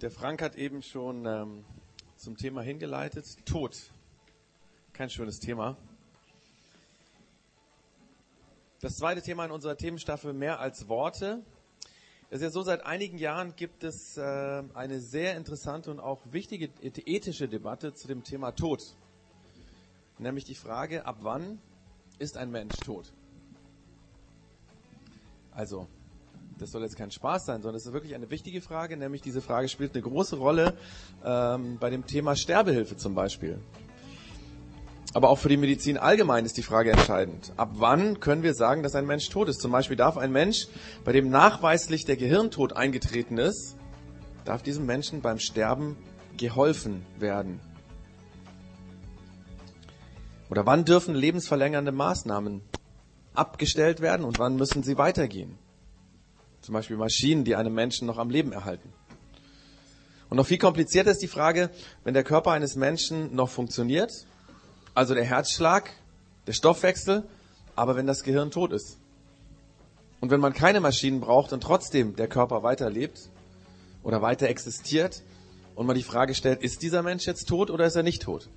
Der Frank hat eben schon ähm, zum Thema hingeleitet. Tod. Kein schönes Thema. Das zweite Thema in unserer Themenstaffel mehr als Worte. Es ist ja so, seit einigen Jahren gibt es äh, eine sehr interessante und auch wichtige ethische Debatte zu dem Thema Tod. Nämlich die Frage, ab wann ist ein Mensch tot? Also, das soll jetzt kein Spaß sein, sondern es ist wirklich eine wichtige Frage, nämlich diese Frage spielt eine große Rolle ähm, bei dem Thema Sterbehilfe zum Beispiel. Aber auch für die Medizin allgemein ist die Frage entscheidend. Ab wann können wir sagen, dass ein Mensch tot ist? Zum Beispiel darf ein Mensch, bei dem nachweislich der Gehirntod eingetreten ist, darf diesem Menschen beim Sterben geholfen werden? Oder wann dürfen lebensverlängernde Maßnahmen abgestellt werden und wann müssen sie weitergehen? Zum Beispiel Maschinen, die einem Menschen noch am Leben erhalten. Und noch viel komplizierter ist die Frage, wenn der Körper eines Menschen noch funktioniert, also der Herzschlag, der Stoffwechsel, aber wenn das Gehirn tot ist. Und wenn man keine Maschinen braucht und trotzdem der Körper weiterlebt oder weiter existiert und man die Frage stellt, ist dieser Mensch jetzt tot oder ist er nicht tot?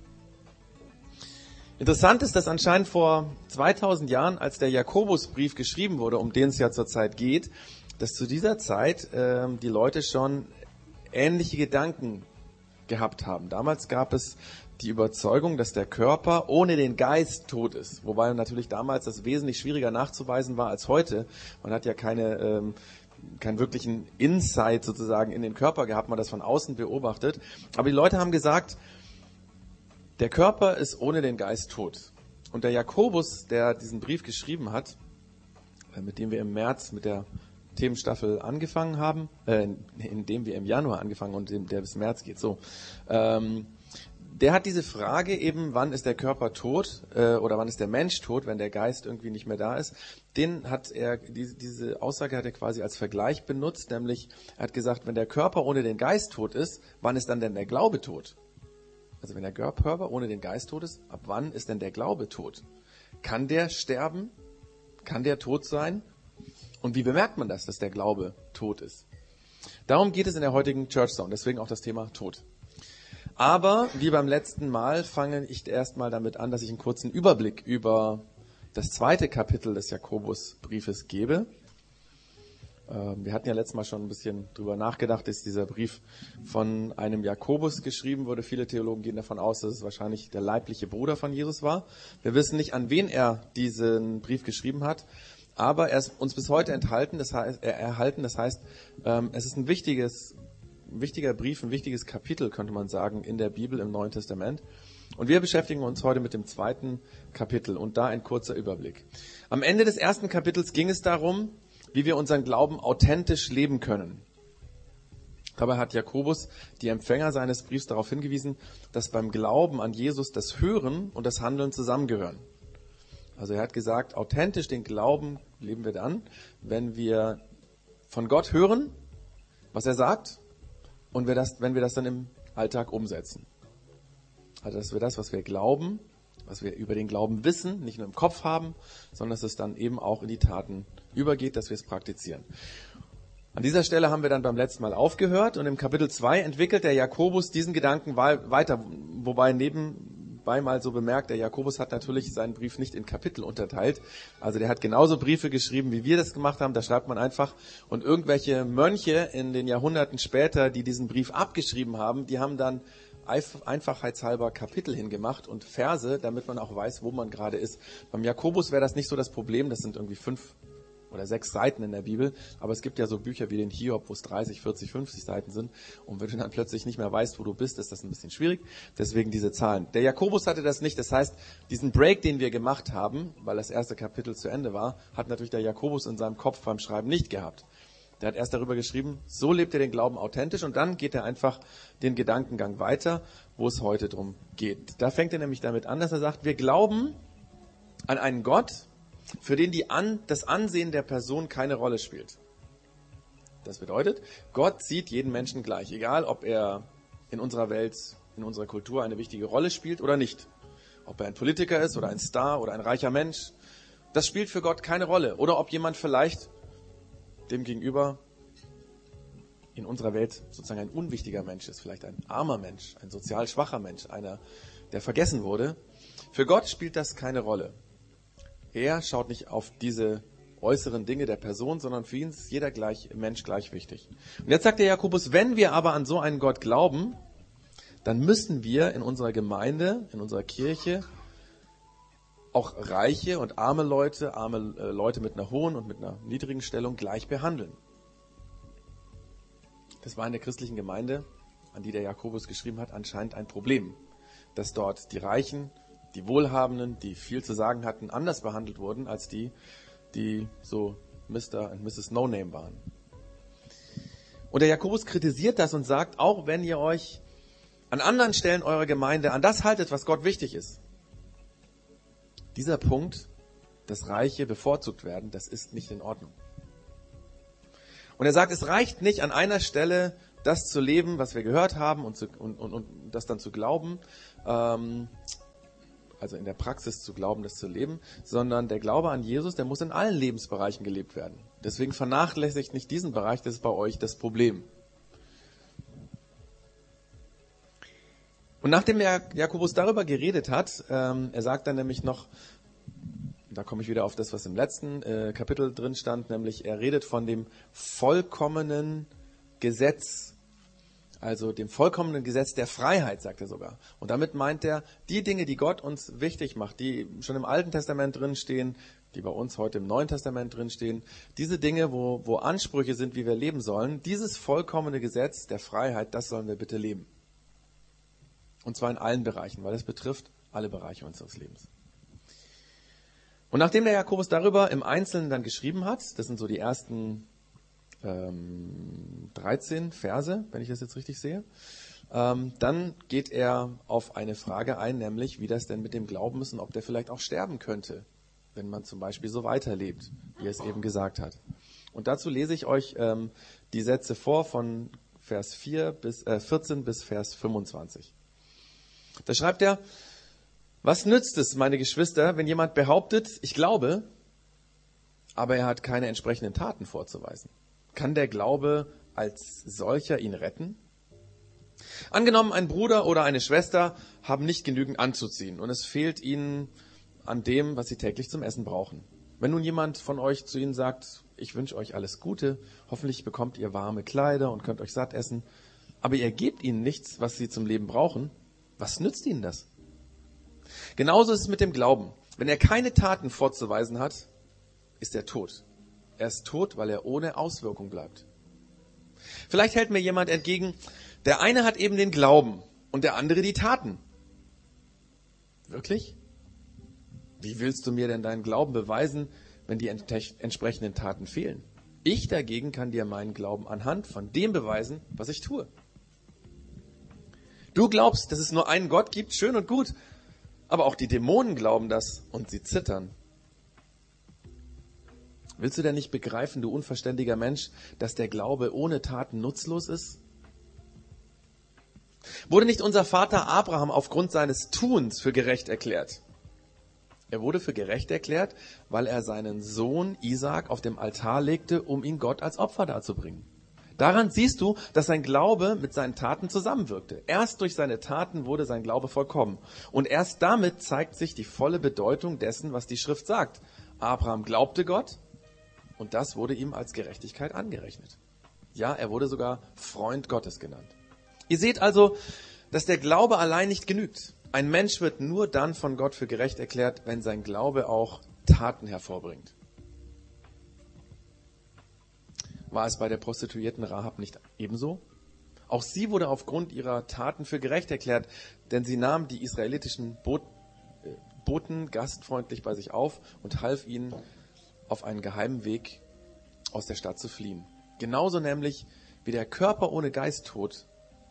Interessant ist, dass anscheinend vor 2000 Jahren, als der Jakobusbrief geschrieben wurde, um den es ja zurzeit geht, dass zu dieser Zeit ähm, die Leute schon ähnliche Gedanken gehabt haben. Damals gab es die Überzeugung, dass der Körper ohne den Geist tot ist. Wobei natürlich damals das wesentlich schwieriger nachzuweisen war als heute. Man hat ja keine, ähm, keinen wirklichen Insight sozusagen in den Körper gehabt, man das von außen beobachtet. Aber die Leute haben gesagt, der Körper ist ohne den Geist tot. Und der Jakobus, der diesen Brief geschrieben hat, äh, mit dem wir im März mit der Themenstaffel angefangen haben, äh, in dem wir im Januar angefangen und dem, der bis März geht. So, ähm, der hat diese Frage eben, wann ist der Körper tot äh, oder wann ist der Mensch tot, wenn der Geist irgendwie nicht mehr da ist. Den hat er diese, diese Aussage hat er quasi als Vergleich benutzt, nämlich er hat gesagt, wenn der Körper ohne den Geist tot ist, wann ist dann denn der Glaube tot? Also wenn der Körper ohne den Geist tot ist, ab wann ist denn der Glaube tot? Kann der sterben? Kann der tot sein? Und wie bemerkt man das, dass der Glaube tot ist? Darum geht es in der heutigen Church Zone, deswegen auch das Thema Tod. Aber wie beim letzten Mal fange ich erstmal damit an, dass ich einen kurzen Überblick über das zweite Kapitel des Jakobusbriefes gebe. Ähm, wir hatten ja letztes Mal schon ein bisschen drüber nachgedacht, dass dieser Brief von einem Jakobus geschrieben wurde. Viele Theologen gehen davon aus, dass es wahrscheinlich der leibliche Bruder von Jesus war. Wir wissen nicht, an wen er diesen Brief geschrieben hat aber er ist uns bis heute enthalten, das heißt, er erhalten. Das heißt, ähm, es ist ein wichtiges, wichtiger Brief, ein wichtiges Kapitel, könnte man sagen, in der Bibel im Neuen Testament. Und wir beschäftigen uns heute mit dem zweiten Kapitel und da ein kurzer Überblick. Am Ende des ersten Kapitels ging es darum, wie wir unseren Glauben authentisch leben können. Dabei hat Jakobus die Empfänger seines Briefs darauf hingewiesen, dass beim Glauben an Jesus das Hören und das Handeln zusammengehören. Also er hat gesagt, authentisch den Glauben leben wir dann, wenn wir von Gott hören, was er sagt, und wir das, wenn wir das dann im Alltag umsetzen. Also dass wir das, was wir glauben, was wir über den Glauben wissen, nicht nur im Kopf haben, sondern dass es dann eben auch in die Taten übergeht, dass wir es praktizieren. An dieser Stelle haben wir dann beim letzten Mal aufgehört und im Kapitel 2 entwickelt der Jakobus diesen Gedanken weiter, wobei neben zweimal so bemerkt, der Jakobus hat natürlich seinen Brief nicht in Kapitel unterteilt. Also der hat genauso Briefe geschrieben, wie wir das gemacht haben. Da schreibt man einfach. Und irgendwelche Mönche in den Jahrhunderten später, die diesen Brief abgeschrieben haben, die haben dann einfachheitshalber Kapitel hingemacht und Verse, damit man auch weiß, wo man gerade ist. Beim Jakobus wäre das nicht so das Problem. Das sind irgendwie fünf oder sechs Seiten in der Bibel, aber es gibt ja so Bücher wie den Hiob, wo es 30, 40, 50 Seiten sind. Und wenn du dann plötzlich nicht mehr weißt, wo du bist, ist das ein bisschen schwierig. Deswegen diese Zahlen. Der Jakobus hatte das nicht. Das heißt, diesen Break, den wir gemacht haben, weil das erste Kapitel zu Ende war, hat natürlich der Jakobus in seinem Kopf beim Schreiben nicht gehabt. Der hat erst darüber geschrieben, so lebt er den Glauben authentisch und dann geht er einfach den Gedankengang weiter, wo es heute drum geht. Da fängt er nämlich damit an, dass er sagt, wir glauben an einen Gott, für den die an, das Ansehen der Person keine Rolle spielt. Das bedeutet, Gott sieht jeden Menschen gleich, egal ob er in unserer Welt, in unserer Kultur eine wichtige Rolle spielt oder nicht. Ob er ein Politiker ist oder ein Star oder ein reicher Mensch, das spielt für Gott keine Rolle. Oder ob jemand vielleicht dem gegenüber in unserer Welt sozusagen ein unwichtiger Mensch ist, vielleicht ein armer Mensch, ein sozial schwacher Mensch, einer, der vergessen wurde. Für Gott spielt das keine Rolle. Er schaut nicht auf diese äußeren Dinge der Person, sondern für ihn ist jeder gleich, Mensch gleich wichtig. Und jetzt sagt der Jakobus, wenn wir aber an so einen Gott glauben, dann müssen wir in unserer Gemeinde, in unserer Kirche auch reiche und arme Leute, arme äh, Leute mit einer hohen und mit einer niedrigen Stellung gleich behandeln. Das war in der christlichen Gemeinde, an die der Jakobus geschrieben hat, anscheinend ein Problem, dass dort die Reichen, die Wohlhabenden, die viel zu sagen hatten, anders behandelt wurden als die, die so Mr. und Mrs. No Name waren. Und der Jakobus kritisiert das und sagt, auch wenn ihr euch an anderen Stellen eurer Gemeinde an das haltet, was Gott wichtig ist, dieser Punkt, dass Reiche bevorzugt werden, das ist nicht in Ordnung. Und er sagt, es reicht nicht an einer Stelle das zu leben, was wir gehört haben und, zu, und, und, und das dann zu glauben, ähm, also in der Praxis zu glauben, das zu leben, sondern der Glaube an Jesus, der muss in allen Lebensbereichen gelebt werden. Deswegen vernachlässigt nicht diesen Bereich, das ist bei euch das Problem. Und nachdem Jakobus darüber geredet hat, ähm, er sagt dann nämlich noch, da komme ich wieder auf das, was im letzten äh, Kapitel drin stand, nämlich er redet von dem vollkommenen Gesetz, also dem vollkommenen Gesetz der Freiheit, sagt er sogar. Und damit meint er die Dinge, die Gott uns wichtig macht, die schon im Alten Testament drinstehen, die bei uns heute im Neuen Testament drinstehen, diese Dinge, wo, wo Ansprüche sind, wie wir leben sollen, dieses vollkommene Gesetz der Freiheit, das sollen wir bitte leben. Und zwar in allen Bereichen, weil es betrifft alle Bereiche unseres Lebens. Und nachdem der Jakobus darüber im Einzelnen dann geschrieben hat, das sind so die ersten ähm, 13 Verse, wenn ich das jetzt richtig sehe, ähm, dann geht er auf eine Frage ein, nämlich wie das denn mit dem Glauben ist und ob der vielleicht auch sterben könnte, wenn man zum Beispiel so weiterlebt, wie er es eben gesagt hat. Und dazu lese ich euch ähm, die Sätze vor von Vers 4 bis, äh, 14 bis Vers 25. Da schreibt er, was nützt es, meine Geschwister, wenn jemand behauptet, ich glaube, aber er hat keine entsprechenden Taten vorzuweisen? Kann der Glaube als solcher ihn retten? Angenommen, ein Bruder oder eine Schwester haben nicht genügend anzuziehen und es fehlt ihnen an dem, was sie täglich zum Essen brauchen. Wenn nun jemand von euch zu ihnen sagt, ich wünsche euch alles Gute, hoffentlich bekommt ihr warme Kleider und könnt euch satt essen, aber ihr gebt ihnen nichts, was sie zum Leben brauchen, was nützt ihnen das? Genauso ist es mit dem Glauben. Wenn er keine Taten vorzuweisen hat, ist er tot. Er ist tot, weil er ohne Auswirkung bleibt. Vielleicht hält mir jemand entgegen, der eine hat eben den Glauben und der andere die Taten. Wirklich? Wie willst du mir denn deinen Glauben beweisen, wenn die entsprechenden Taten fehlen? Ich dagegen kann dir meinen Glauben anhand von dem beweisen, was ich tue. Du glaubst, dass es nur einen Gott gibt, schön und gut, aber auch die Dämonen glauben das und sie zittern. Willst du denn nicht begreifen, du unverständiger Mensch, dass der Glaube ohne Taten nutzlos ist? Wurde nicht unser Vater Abraham aufgrund seines Tuns für gerecht erklärt? Er wurde für gerecht erklärt, weil er seinen Sohn Isaac auf dem Altar legte, um ihn Gott als Opfer darzubringen. Daran siehst du, dass sein Glaube mit seinen Taten zusammenwirkte. Erst durch seine Taten wurde sein Glaube vollkommen. Und erst damit zeigt sich die volle Bedeutung dessen, was die Schrift sagt. Abraham glaubte Gott und das wurde ihm als Gerechtigkeit angerechnet. Ja, er wurde sogar Freund Gottes genannt. Ihr seht also, dass der Glaube allein nicht genügt. Ein Mensch wird nur dann von Gott für gerecht erklärt, wenn sein Glaube auch Taten hervorbringt. War es bei der Prostituierten Rahab nicht ebenso? Auch sie wurde aufgrund ihrer Taten für gerecht erklärt, denn sie nahm die israelitischen äh, Boten gastfreundlich bei sich auf und half ihnen auf einen geheimen Weg aus der Stadt zu fliehen. Genauso nämlich wie der Körper ohne Geist tot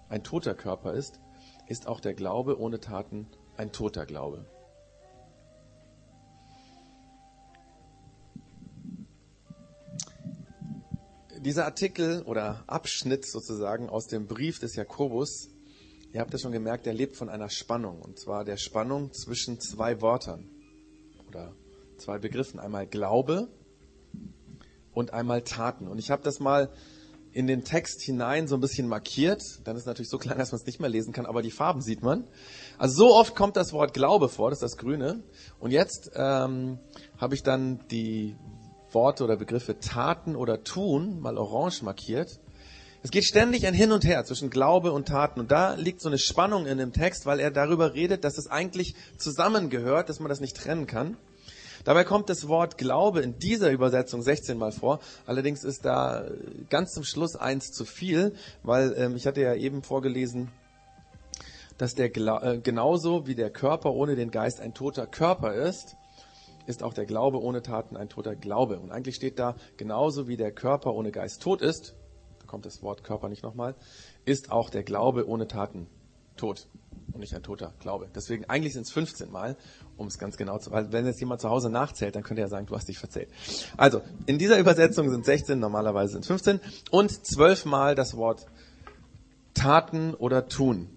ein toter Körper ist, ist auch der Glaube ohne Taten ein toter Glaube. Dieser Artikel oder Abschnitt sozusagen aus dem Brief des Jakobus, ihr habt ja schon gemerkt, der lebt von einer Spannung. Und zwar der Spannung zwischen zwei Wörtern oder zwei Begriffen. Einmal Glaube und einmal Taten. Und ich habe das mal in den Text hinein so ein bisschen markiert. Dann ist natürlich so klein, dass man es nicht mehr lesen kann, aber die Farben sieht man. Also so oft kommt das Wort Glaube vor, das ist das Grüne. Und jetzt ähm, habe ich dann die Worte oder Begriffe Taten oder Tun mal orange markiert. Es geht ständig ein Hin und Her zwischen Glaube und Taten. Und da liegt so eine Spannung in dem Text, weil er darüber redet, dass es eigentlich zusammengehört, dass man das nicht trennen kann. Dabei kommt das Wort Glaube in dieser Übersetzung 16 Mal vor. Allerdings ist da ganz zum Schluss eins zu viel, weil ähm, ich hatte ja eben vorgelesen, dass der Gla äh, genauso wie der Körper ohne den Geist ein toter Körper ist, ist auch der Glaube ohne Taten ein toter Glaube. Und eigentlich steht da, genauso wie der Körper ohne Geist tot ist, da kommt das Wort Körper nicht nochmal, ist auch der Glaube ohne Taten tot und nicht ein toter Glaube. Deswegen eigentlich sind es 15 Mal, um es ganz genau zu, weil wenn jetzt jemand zu Hause nachzählt, dann könnte er sagen, du hast dich verzählt. Also, in dieser Übersetzung sind 16, normalerweise sind es 15 und 12 Mal das Wort Taten oder tun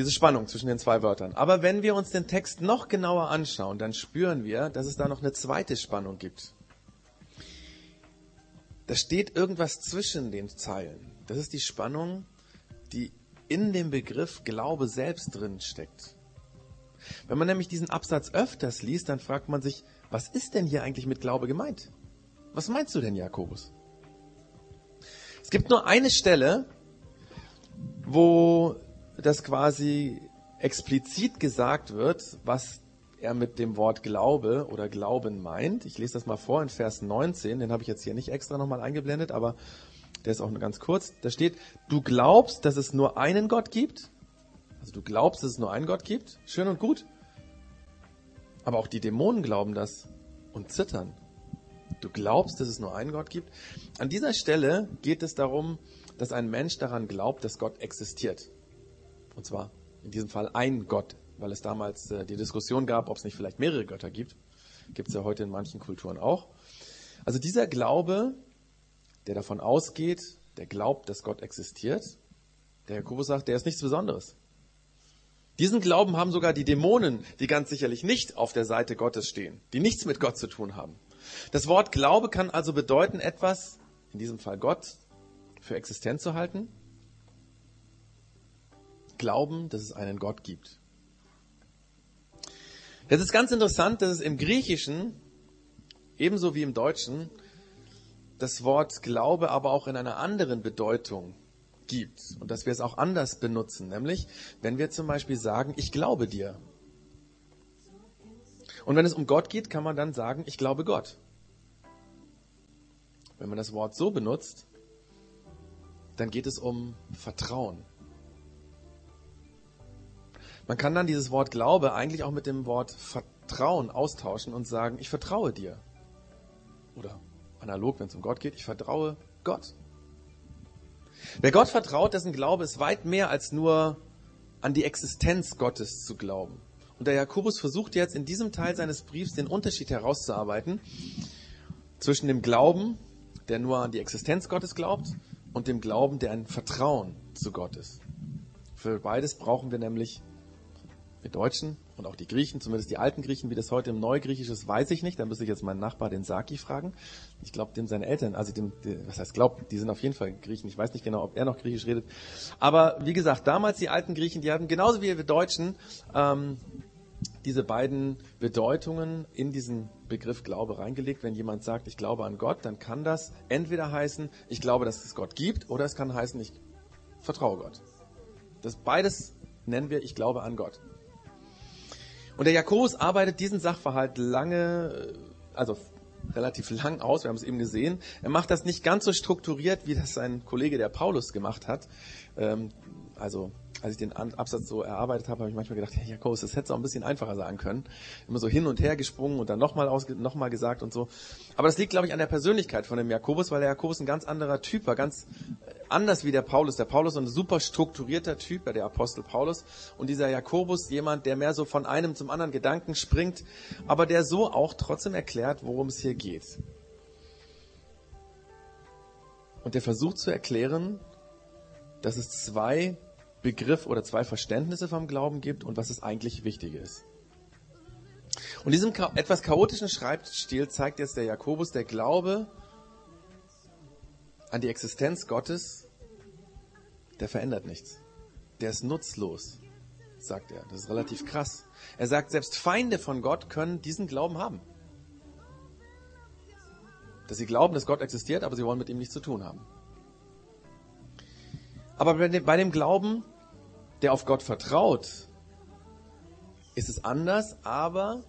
diese Spannung zwischen den zwei Wörtern. Aber wenn wir uns den Text noch genauer anschauen, dann spüren wir, dass es da noch eine zweite Spannung gibt. Da steht irgendwas zwischen den Zeilen. Das ist die Spannung, die in dem Begriff Glaube selbst drin steckt. Wenn man nämlich diesen Absatz öfters liest, dann fragt man sich, was ist denn hier eigentlich mit Glaube gemeint? Was meinst du denn, Jakobus? Es gibt nur eine Stelle, wo dass quasi explizit gesagt wird, was er mit dem Wort Glaube oder Glauben meint. Ich lese das mal vor in Vers 19, den habe ich jetzt hier nicht extra nochmal eingeblendet, aber der ist auch nur ganz kurz. Da steht, du glaubst, dass es nur einen Gott gibt. Also du glaubst, dass es nur einen Gott gibt. Schön und gut. Aber auch die Dämonen glauben das und zittern. Du glaubst, dass es nur einen Gott gibt. An dieser Stelle geht es darum, dass ein Mensch daran glaubt, dass Gott existiert. Und zwar in diesem Fall ein Gott, weil es damals äh, die Diskussion gab, ob es nicht vielleicht mehrere Götter gibt. Gibt es ja heute in manchen Kulturen auch. Also dieser Glaube, der davon ausgeht, der glaubt, dass Gott existiert, der Jakobus sagt, der ist nichts Besonderes. Diesen Glauben haben sogar die Dämonen, die ganz sicherlich nicht auf der Seite Gottes stehen, die nichts mit Gott zu tun haben. Das Wort Glaube kann also bedeuten, etwas, in diesem Fall Gott, für existent zu halten glauben, dass es einen Gott gibt. Es ist ganz interessant, dass es im Griechischen, ebenso wie im Deutschen, das Wort Glaube aber auch in einer anderen Bedeutung gibt und dass wir es auch anders benutzen, nämlich wenn wir zum Beispiel sagen, ich glaube dir. Und wenn es um Gott geht, kann man dann sagen, ich glaube Gott. Wenn man das Wort so benutzt, dann geht es um Vertrauen. Man kann dann dieses Wort Glaube eigentlich auch mit dem Wort Vertrauen austauschen und sagen, ich vertraue dir. Oder analog, wenn es um Gott geht, ich vertraue Gott. Wer Gott vertraut, dessen Glaube ist weit mehr als nur an die Existenz Gottes zu glauben. Und der Jakobus versucht jetzt in diesem Teil seines Briefs den Unterschied herauszuarbeiten zwischen dem Glauben, der nur an die Existenz Gottes glaubt, und dem Glauben, der ein Vertrauen zu Gott ist. Für beides brauchen wir nämlich wir Deutschen und auch die Griechen, zumindest die alten Griechen, wie das heute im Neugriechisch ist, weiß ich nicht. Da müsste ich jetzt meinen Nachbar, den Saki, fragen. Ich glaube, dem seine Eltern, also dem, was heißt glaub, die sind auf jeden Fall Griechen. Ich weiß nicht genau, ob er noch Griechisch redet. Aber wie gesagt, damals die alten Griechen, die hatten genauso wie wir Deutschen ähm, diese beiden Bedeutungen in diesen Begriff Glaube reingelegt. Wenn jemand sagt, ich glaube an Gott, dann kann das entweder heißen, ich glaube, dass es Gott gibt, oder es kann heißen, ich vertraue Gott. Das beides nennen wir, ich glaube an Gott. Und der Jakobus arbeitet diesen Sachverhalt lange, äh, also relativ lang aus, wir haben es eben gesehen. Er macht das nicht ganz so strukturiert, wie das sein Kollege der Paulus gemacht hat. Ähm, also als ich den Absatz so erarbeitet habe, habe ich manchmal gedacht, hey Jakobus, das hätte es auch ein bisschen einfacher sagen können. Immer so hin und her gesprungen und dann nochmal noch gesagt und so. Aber das liegt, glaube ich, an der Persönlichkeit von dem Jakobus, weil der Jakobus ein ganz anderer Typ war, ganz anders wie der Paulus. Der Paulus ist ein super strukturierter Typ, der Apostel Paulus. Und dieser Jakobus, jemand, der mehr so von einem zum anderen Gedanken springt, aber der so auch trotzdem erklärt, worum es hier geht. Und der versucht zu erklären, dass es zwei Begriff oder zwei Verständnisse vom Glauben gibt und was es eigentlich wichtig ist. Und diesem etwas chaotischen Schreibstil zeigt jetzt der Jakobus, der Glaube an die Existenz Gottes, der verändert nichts. Der ist nutzlos, sagt er. Das ist relativ krass. Er sagt, selbst Feinde von Gott können diesen Glauben haben. Dass sie glauben, dass Gott existiert, aber sie wollen mit ihm nichts zu tun haben. Aber bei dem, Glauben, der auf Gott vertraut, ist es anders, aber,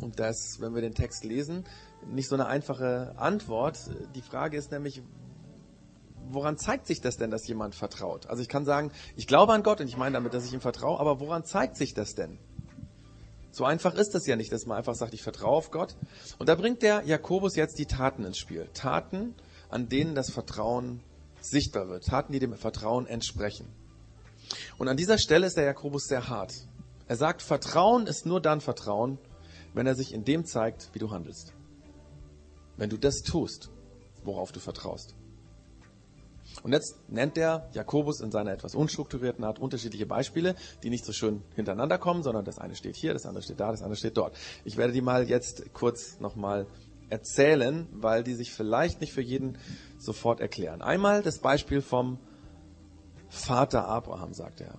und das, wenn wir den Text lesen, nicht so eine einfache Antwort. Die Frage ist nämlich, woran zeigt sich das denn, dass jemand vertraut? Also ich kann sagen, ich glaube an Gott und ich meine damit, dass ich ihm vertraue, aber woran zeigt sich das denn? So einfach ist das ja nicht, dass man einfach sagt, ich vertraue auf Gott. Und da bringt der Jakobus jetzt die Taten ins Spiel. Taten, an denen das Vertrauen sichtbar wird. Taten, die dem Vertrauen entsprechen. Und an dieser Stelle ist der Jakobus sehr hart. Er sagt, Vertrauen ist nur dann Vertrauen, wenn er sich in dem zeigt, wie du handelst. Wenn du das tust, worauf du vertraust. Und jetzt nennt der Jakobus in seiner etwas unstrukturierten Art unterschiedliche Beispiele, die nicht so schön hintereinander kommen, sondern das eine steht hier, das andere steht da, das andere steht dort. Ich werde die mal jetzt kurz nochmal erzählen, weil die sich vielleicht nicht für jeden sofort erklären. Einmal das Beispiel vom Vater Abraham, sagt er.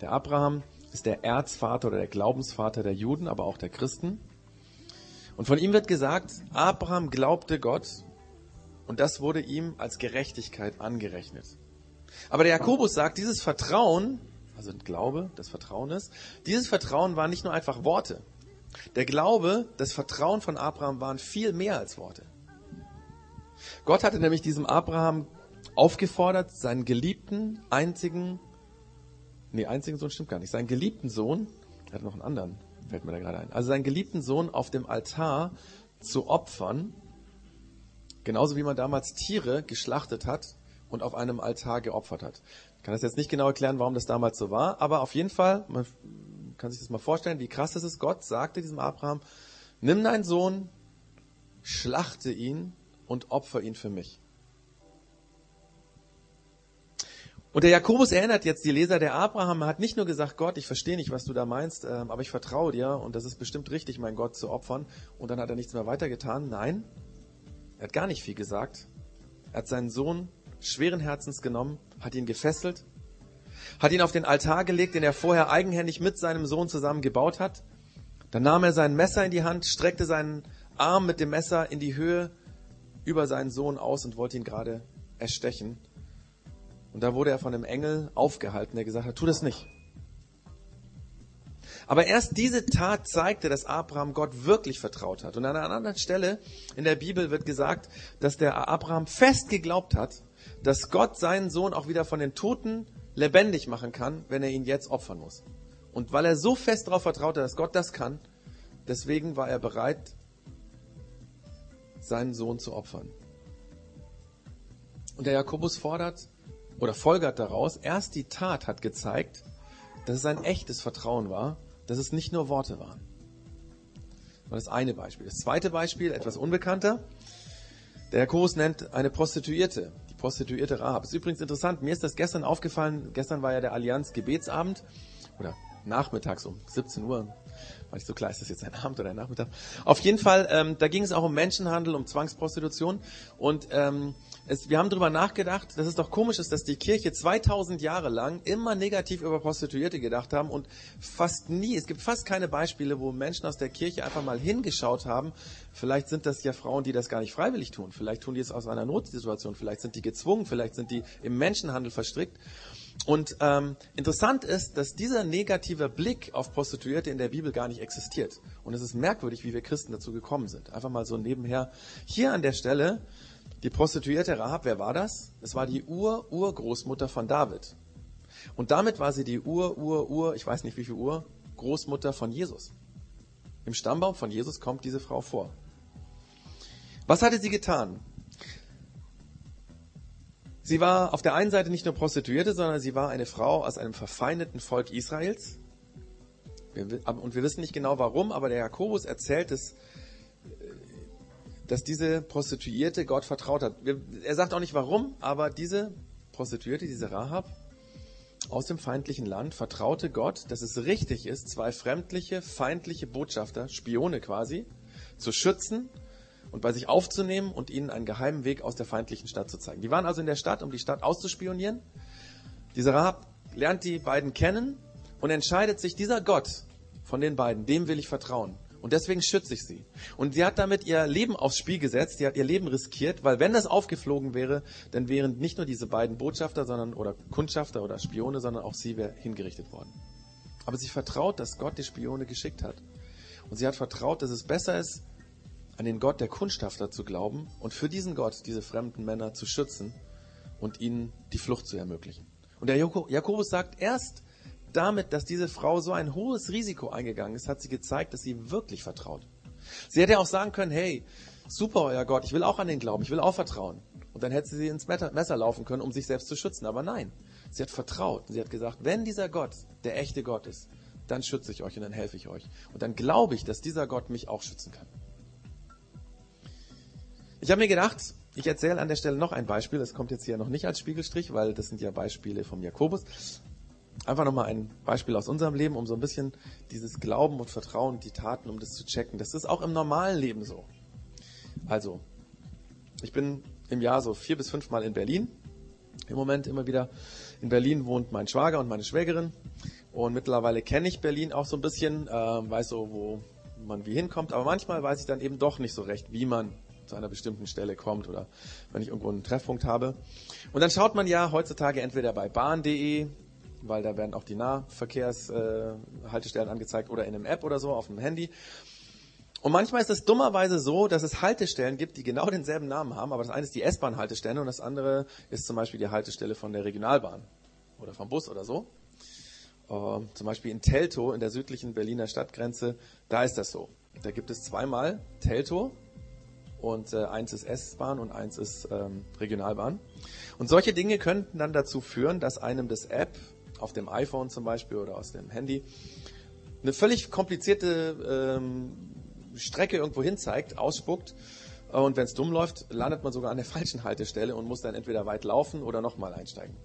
Der Abraham ist der Erzvater oder der Glaubensvater der Juden, aber auch der Christen. Und von ihm wird gesagt, Abraham glaubte Gott und das wurde ihm als Gerechtigkeit angerechnet. Aber der Jakobus sagt, dieses Vertrauen, also Glaube, das Vertrauen ist, dieses Vertrauen war nicht nur einfach Worte. Der Glaube, das Vertrauen von Abraham waren viel mehr als Worte. Gott hatte nämlich diesem Abraham aufgefordert, seinen geliebten, einzigen, nee, einzigen Sohn stimmt gar nicht, seinen geliebten Sohn, er hat noch einen anderen, fällt mir da gerade ein. Also seinen geliebten Sohn auf dem Altar zu opfern, genauso wie man damals Tiere geschlachtet hat und auf einem Altar geopfert hat. Ich kann das jetzt nicht genau erklären, warum das damals so war, aber auf jeden Fall, man kann sich das mal vorstellen, wie krass das ist. Gott sagte diesem Abraham, nimm deinen Sohn, schlachte ihn und opfer ihn für mich. Und der Jakobus erinnert jetzt die Leser, der Abraham hat nicht nur gesagt, Gott, ich verstehe nicht, was du da meinst, ähm, aber ich vertraue dir und das ist bestimmt richtig, mein Gott zu opfern. Und dann hat er nichts mehr weitergetan. Nein, er hat gar nicht viel gesagt. Er hat seinen Sohn schweren Herzens genommen, hat ihn gefesselt, hat ihn auf den Altar gelegt, den er vorher eigenhändig mit seinem Sohn zusammen gebaut hat. Dann nahm er sein Messer in die Hand, streckte seinen Arm mit dem Messer in die Höhe über seinen Sohn aus und wollte ihn gerade erstechen. Und da wurde er von einem Engel aufgehalten, der gesagt hat, tu das nicht. Aber erst diese Tat zeigte, dass Abraham Gott wirklich vertraut hat. Und an einer anderen Stelle in der Bibel wird gesagt, dass der Abraham fest geglaubt hat, dass Gott seinen Sohn auch wieder von den Toten lebendig machen kann, wenn er ihn jetzt opfern muss. Und weil er so fest darauf vertraute, dass Gott das kann, deswegen war er bereit, seinen Sohn zu opfern. Und der Jakobus fordert oder folgert daraus, erst die Tat hat gezeigt, dass es ein echtes Vertrauen war, dass es nicht nur Worte waren. Das war das eine Beispiel. Das zweite Beispiel, etwas unbekannter. Der Jakobus nennt eine Prostituierte, die Prostituierte Rahab. Ist übrigens interessant, mir ist das gestern aufgefallen, gestern war ja der Allianz Gebetsabend, oder nachmittags um 17 Uhr, weil ich so klar ist das jetzt ein Abend oder ein Nachmittag. Auf jeden Fall, ähm, da ging es auch um Menschenhandel, um Zwangsprostitution und ähm, es, wir haben darüber nachgedacht, dass es doch komisch ist, dass die Kirche 2000 Jahre lang immer negativ über Prostituierte gedacht haben und fast nie, es gibt fast keine Beispiele, wo Menschen aus der Kirche einfach mal hingeschaut haben. Vielleicht sind das ja Frauen, die das gar nicht freiwillig tun. Vielleicht tun die es aus einer Notsituation. Vielleicht sind die gezwungen. Vielleicht sind die im Menschenhandel verstrickt. Und ähm, interessant ist, dass dieser negative Blick auf Prostituierte in der Bibel gar nicht existiert. Und es ist merkwürdig, wie wir Christen dazu gekommen sind. Einfach mal so nebenher. Hier an der Stelle die Prostituierte Rahab, wer war das? Es war die Ur-Urgroßmutter von David. Und damit war sie die Ur-Ur-Ur, ich weiß nicht wie viel Ur, Großmutter von Jesus. Im Stammbaum von Jesus kommt diese Frau vor. Was hatte sie getan? Sie war auf der einen Seite nicht nur Prostituierte, sondern sie war eine Frau aus einem verfeindeten Volk Israels. Und wir wissen nicht genau warum, aber der Jakobus erzählt es dass diese Prostituierte Gott vertraut hat. Er sagt auch nicht warum, aber diese Prostituierte, diese Rahab aus dem feindlichen Land vertraute Gott, dass es richtig ist, zwei fremdliche, feindliche Botschafter, Spione quasi, zu schützen und bei sich aufzunehmen und ihnen einen geheimen Weg aus der feindlichen Stadt zu zeigen. Die waren also in der Stadt, um die Stadt auszuspionieren. Dieser Rahab lernt die beiden kennen und entscheidet sich, dieser Gott von den beiden, dem will ich vertrauen. Und deswegen schütze ich sie. Und sie hat damit ihr Leben aufs Spiel gesetzt, sie hat ihr Leben riskiert, weil wenn das aufgeflogen wäre, dann wären nicht nur diese beiden Botschafter, sondern, oder Kundschafter oder Spione, sondern auch sie wäre hingerichtet worden. Aber sie vertraut, dass Gott die Spione geschickt hat. Und sie hat vertraut, dass es besser ist, an den Gott der Kundschafter zu glauben und für diesen Gott diese fremden Männer zu schützen und ihnen die Flucht zu ermöglichen. Und der Jakobus sagt, erst damit, dass diese Frau so ein hohes Risiko eingegangen ist, hat sie gezeigt, dass sie wirklich vertraut. Sie hätte auch sagen können, hey, super, euer Gott, ich will auch an den glauben, ich will auch vertrauen. Und dann hätte sie ins Messer laufen können, um sich selbst zu schützen. Aber nein, sie hat vertraut. Sie hat gesagt, wenn dieser Gott der echte Gott ist, dann schütze ich euch und dann helfe ich euch. Und dann glaube ich, dass dieser Gott mich auch schützen kann. Ich habe mir gedacht, ich erzähle an der Stelle noch ein Beispiel. Das kommt jetzt hier noch nicht als Spiegelstrich, weil das sind ja Beispiele vom Jakobus einfach nochmal ein Beispiel aus unserem Leben, um so ein bisschen dieses Glauben und Vertrauen, die Taten, um das zu checken. Das ist auch im normalen Leben so. Also, ich bin im Jahr so vier bis fünf Mal in Berlin. Im Moment immer wieder. In Berlin wohnt mein Schwager und meine Schwägerin. Und mittlerweile kenne ich Berlin auch so ein bisschen, äh, weiß so, wo man wie hinkommt. Aber manchmal weiß ich dann eben doch nicht so recht, wie man zu einer bestimmten Stelle kommt oder wenn ich irgendwo einen Treffpunkt habe. Und dann schaut man ja heutzutage entweder bei bahn.de weil da werden auch die Nahverkehrshaltestellen äh, angezeigt oder in einem App oder so auf dem Handy. Und manchmal ist es dummerweise so, dass es Haltestellen gibt, die genau denselben Namen haben, aber das eine ist die S-Bahn-Haltestelle und das andere ist zum Beispiel die Haltestelle von der Regionalbahn oder vom Bus oder so. Uh, zum Beispiel in Teltow, in der südlichen Berliner Stadtgrenze, da ist das so. Da gibt es zweimal Teltow und äh, eins ist S-Bahn und eins ist ähm, Regionalbahn. Und solche Dinge könnten dann dazu führen, dass einem das App auf dem iPhone zum Beispiel oder aus dem Handy eine völlig komplizierte ähm, Strecke irgendwo hin zeigt, ausspuckt. Und wenn es dumm läuft, landet man sogar an der falschen Haltestelle und muss dann entweder weit laufen oder nochmal einsteigen.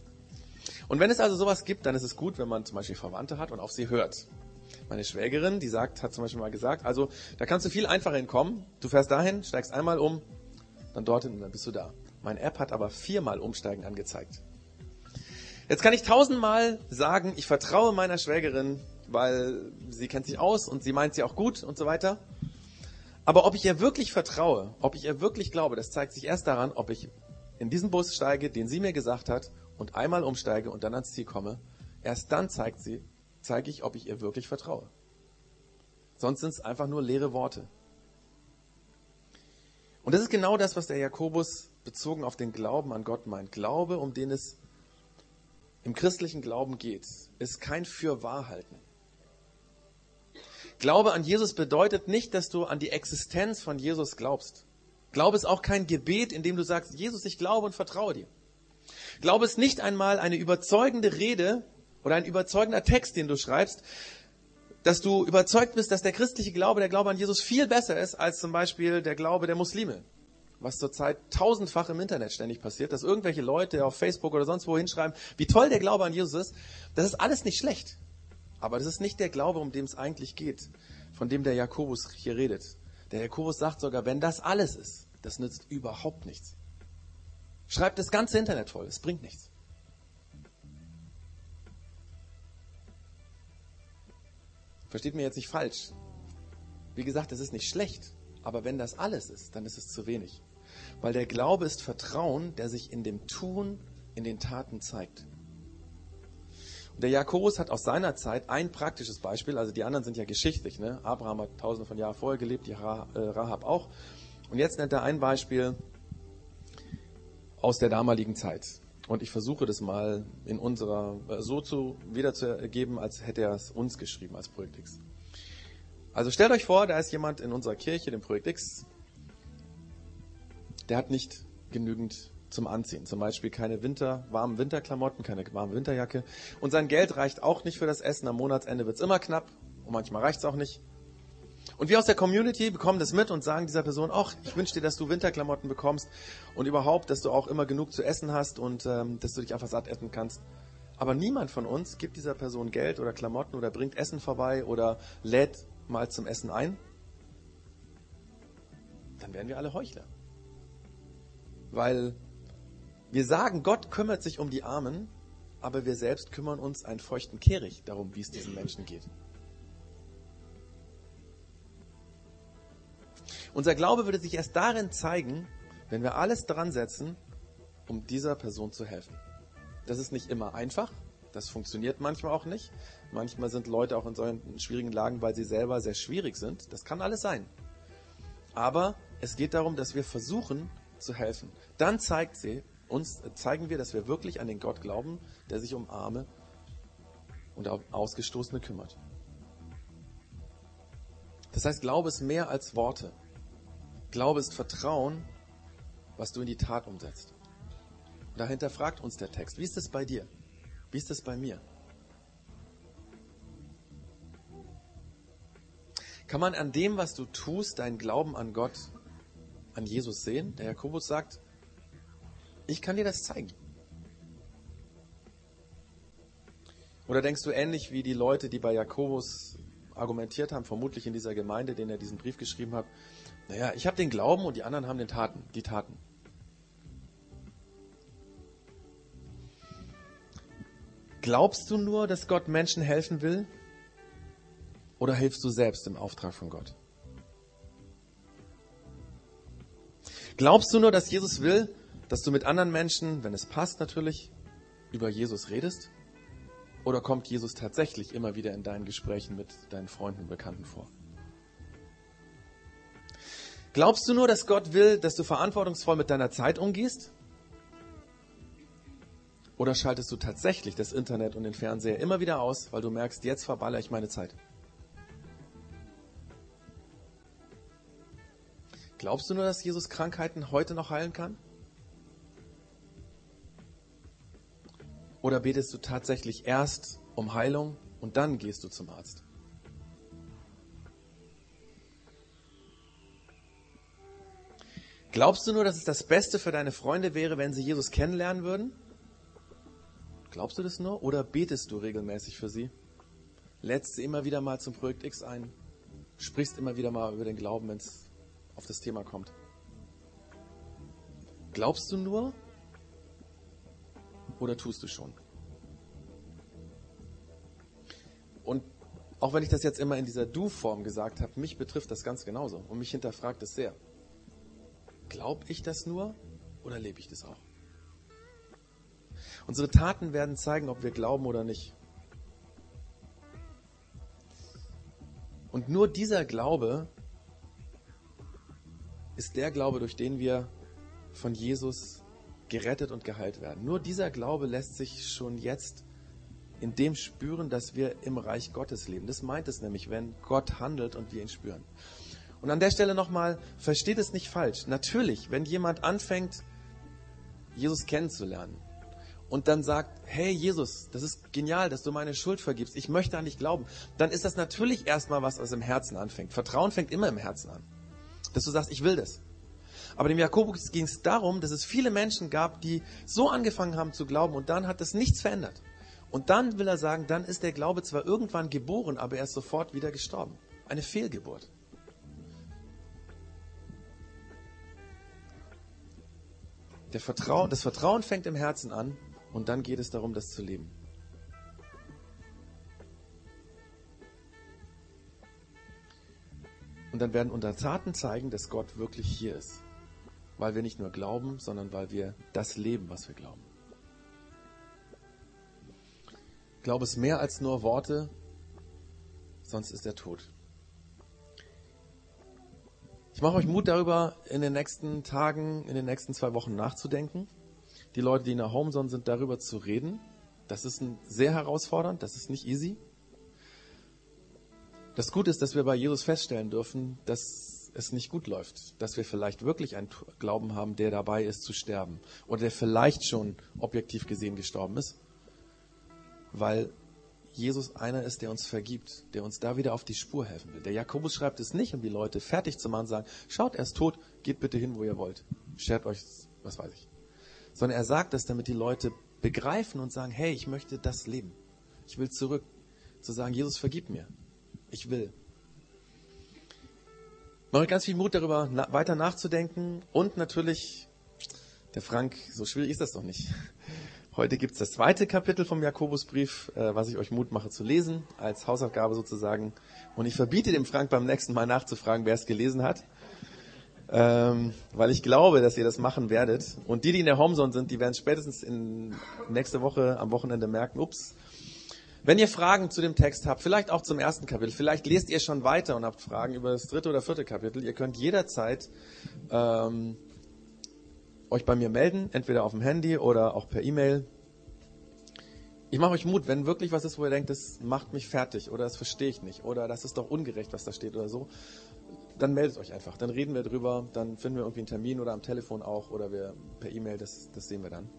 Und wenn es also sowas gibt, dann ist es gut, wenn man zum Beispiel Verwandte hat und auf sie hört. Meine Schwägerin, die sagt, hat zum Beispiel mal gesagt, also da kannst du viel einfacher hinkommen. Du fährst dahin, steigst einmal um, dann dorthin und dann bist du da. Meine App hat aber viermal Umsteigen angezeigt. Jetzt kann ich tausendmal sagen, ich vertraue meiner Schwägerin, weil sie kennt sich aus und sie meint sie auch gut und so weiter. Aber ob ich ihr wirklich vertraue, ob ich ihr wirklich glaube, das zeigt sich erst daran, ob ich in diesen Bus steige, den sie mir gesagt hat, und einmal umsteige und dann ans Ziel komme. Erst dann zeigt sie, zeige ich, ob ich ihr wirklich vertraue. Sonst sind es einfach nur leere Worte. Und das ist genau das, was der Jakobus bezogen auf den Glauben an Gott meint. Glaube, um den es im christlichen Glauben geht, ist kein Fürwahrhalten. Glaube an Jesus bedeutet nicht, dass du an die Existenz von Jesus glaubst. Glaube ist auch kein Gebet, in dem du sagst, Jesus, ich glaube und vertraue dir. Glaube ist nicht einmal eine überzeugende Rede oder ein überzeugender Text, den du schreibst, dass du überzeugt bist, dass der christliche Glaube, der Glaube an Jesus viel besser ist als zum Beispiel der Glaube der Muslime was zurzeit tausendfach im Internet ständig passiert, dass irgendwelche Leute auf Facebook oder sonst wo hinschreiben, wie toll der Glaube an Jesus ist, das ist alles nicht schlecht. Aber das ist nicht der Glaube, um den es eigentlich geht, von dem der Jakobus hier redet. Der Jakobus sagt sogar, wenn das alles ist, das nützt überhaupt nichts. Schreibt das ganze Internet voll, es bringt nichts. Versteht mir jetzt nicht falsch. Wie gesagt, es ist nicht schlecht, aber wenn das alles ist, dann ist es zu wenig. Weil der Glaube ist Vertrauen, der sich in dem Tun, in den Taten zeigt. Und der Jakobus hat aus seiner Zeit ein praktisches Beispiel, also die anderen sind ja geschichtlich. Ne? Abraham hat tausende von Jahren vorher gelebt, die äh, Rahab auch. Und jetzt nennt er ein Beispiel aus der damaligen Zeit. Und ich versuche das mal in unserer, äh, so zu wiederzugeben, als hätte er es uns geschrieben als Projekt X. Also stellt euch vor, da ist jemand in unserer Kirche, dem Projekt X, der hat nicht genügend zum Anziehen. Zum Beispiel keine Winter, warmen Winterklamotten, keine warme Winterjacke. Und sein Geld reicht auch nicht für das Essen. Am Monatsende wird es immer knapp und manchmal reicht es auch nicht. Und wir aus der Community bekommen das mit und sagen dieser Person, ach, ich wünsche dir, dass du Winterklamotten bekommst und überhaupt, dass du auch immer genug zu essen hast und ähm, dass du dich einfach satt essen kannst. Aber niemand von uns gibt dieser Person Geld oder Klamotten oder bringt Essen vorbei oder lädt mal zum Essen ein. dann wären wir alle Heuchler. Weil wir sagen, Gott kümmert sich um die Armen, aber wir selbst kümmern uns einen feuchten Kehricht darum, wie es diesen Menschen geht. Unser Glaube würde sich erst darin zeigen, wenn wir alles dran setzen, um dieser Person zu helfen. Das ist nicht immer einfach, das funktioniert manchmal auch nicht. Manchmal sind Leute auch in solchen schwierigen Lagen, weil sie selber sehr schwierig sind. Das kann alles sein. Aber es geht darum, dass wir versuchen zu helfen. Dann zeigt sie, uns, zeigen wir, dass wir wirklich an den Gott glauben, der sich um Arme und Ausgestoßene kümmert. Das heißt, Glaube ist mehr als Worte. Glaube ist Vertrauen, was du in die Tat umsetzt. Und dahinter fragt uns der Text, wie ist es bei dir? Wie ist es bei mir? Kann man an dem, was du tust, deinen Glauben an Gott, an Jesus sehen? Der Jakobus sagt, ich kann dir das zeigen. Oder denkst du ähnlich wie die Leute, die bei Jakobus argumentiert haben, vermutlich in dieser Gemeinde, denen er diesen Brief geschrieben hat, naja, ich habe den Glauben und die anderen haben den Taten, die Taten. Glaubst du nur, dass Gott Menschen helfen will? Oder hilfst du selbst im Auftrag von Gott? Glaubst du nur, dass Jesus will, dass du mit anderen Menschen, wenn es passt natürlich, über Jesus redest? Oder kommt Jesus tatsächlich immer wieder in deinen Gesprächen mit deinen Freunden und Bekannten vor? Glaubst du nur, dass Gott will, dass du verantwortungsvoll mit deiner Zeit umgehst? Oder schaltest du tatsächlich das Internet und den Fernseher immer wieder aus, weil du merkst, jetzt verballere ich meine Zeit? Glaubst du nur, dass Jesus Krankheiten heute noch heilen kann? Oder betest du tatsächlich erst um Heilung und dann gehst du zum Arzt? Glaubst du nur, dass es das Beste für deine Freunde wäre, wenn sie Jesus kennenlernen würden? Glaubst du das nur? Oder betest du regelmäßig für sie? Lädst sie immer wieder mal zum Projekt X ein? Sprichst immer wieder mal über den Glauben, wenn es auf das Thema kommt? Glaubst du nur? Oder tust du schon? Und auch wenn ich das jetzt immer in dieser Du-Form gesagt habe, mich betrifft das ganz genauso und mich hinterfragt es sehr. Glaube ich das nur oder lebe ich das auch? Unsere Taten werden zeigen, ob wir glauben oder nicht. Und nur dieser Glaube ist der Glaube, durch den wir von Jesus gerettet und geheilt werden. Nur dieser Glaube lässt sich schon jetzt in dem spüren, dass wir im Reich Gottes leben. Das meint es nämlich, wenn Gott handelt und wir ihn spüren. Und an der Stelle nochmal, versteht es nicht falsch. Natürlich, wenn jemand anfängt, Jesus kennenzulernen und dann sagt, hey Jesus, das ist genial, dass du meine Schuld vergibst, ich möchte an dich glauben, dann ist das natürlich erstmal was, was im Herzen anfängt. Vertrauen fängt immer im Herzen an. Dass du sagst, ich will das. Aber dem Jakobus ging es darum, dass es viele Menschen gab, die so angefangen haben zu glauben und dann hat das nichts verändert. Und dann will er sagen, dann ist der Glaube zwar irgendwann geboren, aber er ist sofort wieder gestorben. Eine Fehlgeburt. Vertrauen, das Vertrauen fängt im Herzen an und dann geht es darum, das zu leben. Und dann werden unsere Taten zeigen, dass Gott wirklich hier ist. Weil wir nicht nur glauben, sondern weil wir das leben, was wir glauben. Glaube ist mehr als nur Worte, sonst ist er tot. Mache euch Mut darüber, in den nächsten Tagen, in den nächsten zwei Wochen nachzudenken. Die Leute, die in der Homezone sind, darüber zu reden. Das ist sehr herausfordernd, das ist nicht easy. Das Gute ist, dass wir bei Jesus feststellen dürfen, dass es nicht gut läuft, dass wir vielleicht wirklich einen Glauben haben, der dabei ist zu sterben oder der vielleicht schon objektiv gesehen gestorben ist, weil Jesus einer ist, der uns vergibt, der uns da wieder auf die Spur helfen will. Der Jakobus schreibt es nicht, um die Leute fertig zu machen sagen, schaut, er ist tot, geht bitte hin, wo ihr wollt. Schert euch, was weiß ich. Sondern er sagt das, damit die Leute begreifen und sagen, hey, ich möchte das leben. Ich will zurück. Zu sagen, Jesus, vergib mir. Ich will. mache ganz viel Mut darüber, weiter nachzudenken und natürlich, der Frank, so schwierig ist das doch nicht. Heute gibt's das zweite Kapitel vom Jakobusbrief, äh, was ich euch Mut mache zu lesen, als Hausaufgabe sozusagen. Und ich verbiete dem Frank beim nächsten Mal nachzufragen, wer es gelesen hat. Ähm, weil ich glaube, dass ihr das machen werdet. Und die, die in der Homezone sind, die werden spätestens in nächste Woche am Wochenende merken, ups. Wenn ihr Fragen zu dem Text habt, vielleicht auch zum ersten Kapitel, vielleicht lest ihr schon weiter und habt Fragen über das dritte oder vierte Kapitel, ihr könnt jederzeit ähm, euch bei mir melden, entweder auf dem Handy oder auch per E-Mail. Ich mache euch Mut, wenn wirklich was ist, wo ihr denkt, das macht mich fertig oder das verstehe ich nicht oder das ist doch ungerecht, was da steht oder so, dann meldet euch einfach. Dann reden wir drüber, dann finden wir irgendwie einen Termin oder am Telefon auch oder wir per E-Mail, das, das sehen wir dann.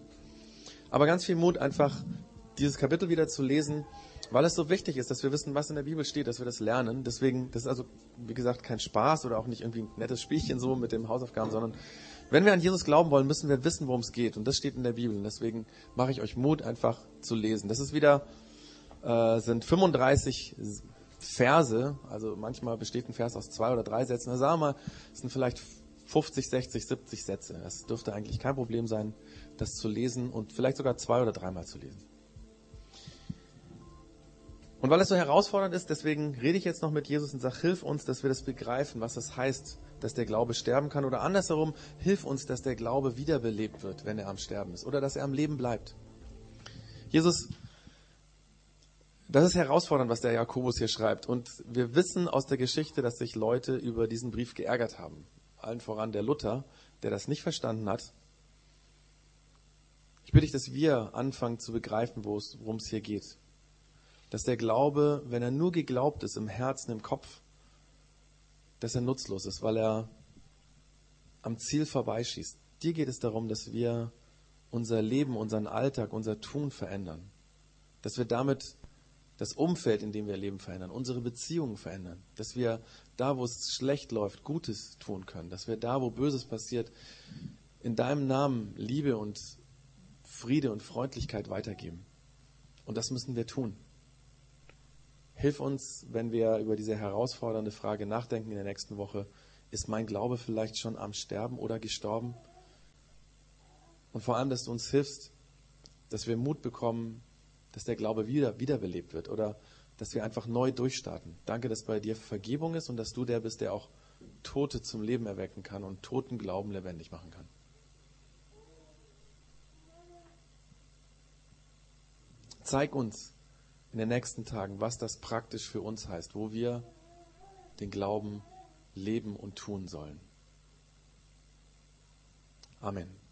Aber ganz viel Mut, einfach dieses Kapitel wieder zu lesen, weil es so wichtig ist, dass wir wissen, was in der Bibel steht, dass wir das lernen. Deswegen, das ist also, wie gesagt, kein Spaß oder auch nicht irgendwie ein nettes Spielchen so mit dem Hausaufgaben, sondern wenn wir an Jesus glauben wollen, müssen wir wissen, worum es geht. Und das steht in der Bibel. Und deswegen mache ich euch Mut, einfach zu lesen. Das ist wieder, äh, sind 35 Verse. Also manchmal besteht ein Vers aus zwei oder drei Sätzen. Na, sagen wir mal, es sind vielleicht 50, 60, 70 Sätze. Es dürfte eigentlich kein Problem sein, das zu lesen und vielleicht sogar zwei oder dreimal zu lesen. Und weil es so herausfordernd ist, deswegen rede ich jetzt noch mit Jesus und sage, hilf uns, dass wir das begreifen, was das heißt, dass der Glaube sterben kann. Oder andersherum, hilf uns, dass der Glaube wiederbelebt wird, wenn er am Sterben ist. Oder dass er am Leben bleibt. Jesus, das ist herausfordernd, was der Jakobus hier schreibt. Und wir wissen aus der Geschichte, dass sich Leute über diesen Brief geärgert haben. Allen voran der Luther, der das nicht verstanden hat. Ich bitte dich, dass wir anfangen zu begreifen, worum es hier geht. Dass der Glaube, wenn er nur geglaubt ist im Herzen, im Kopf, dass er nutzlos ist, weil er am Ziel vorbeischießt. Dir geht es darum, dass wir unser Leben, unseren Alltag, unser Tun verändern. Dass wir damit das Umfeld, in dem wir leben, verändern, unsere Beziehungen verändern. Dass wir da, wo es schlecht läuft, Gutes tun können. Dass wir da, wo Böses passiert, in deinem Namen Liebe und Friede und Freundlichkeit weitergeben. Und das müssen wir tun. Hilf uns, wenn wir über diese herausfordernde Frage nachdenken in der nächsten Woche. Ist mein Glaube vielleicht schon am Sterben oder gestorben? Und vor allem, dass du uns hilfst, dass wir Mut bekommen, dass der Glaube wieder wiederbelebt wird oder dass wir einfach neu durchstarten. Danke, dass bei dir Vergebung ist und dass du der bist, der auch Tote zum Leben erwecken kann und toten Glauben lebendig machen kann. Zeig uns, in den nächsten Tagen, was das praktisch für uns heißt, wo wir den Glauben leben und tun sollen. Amen.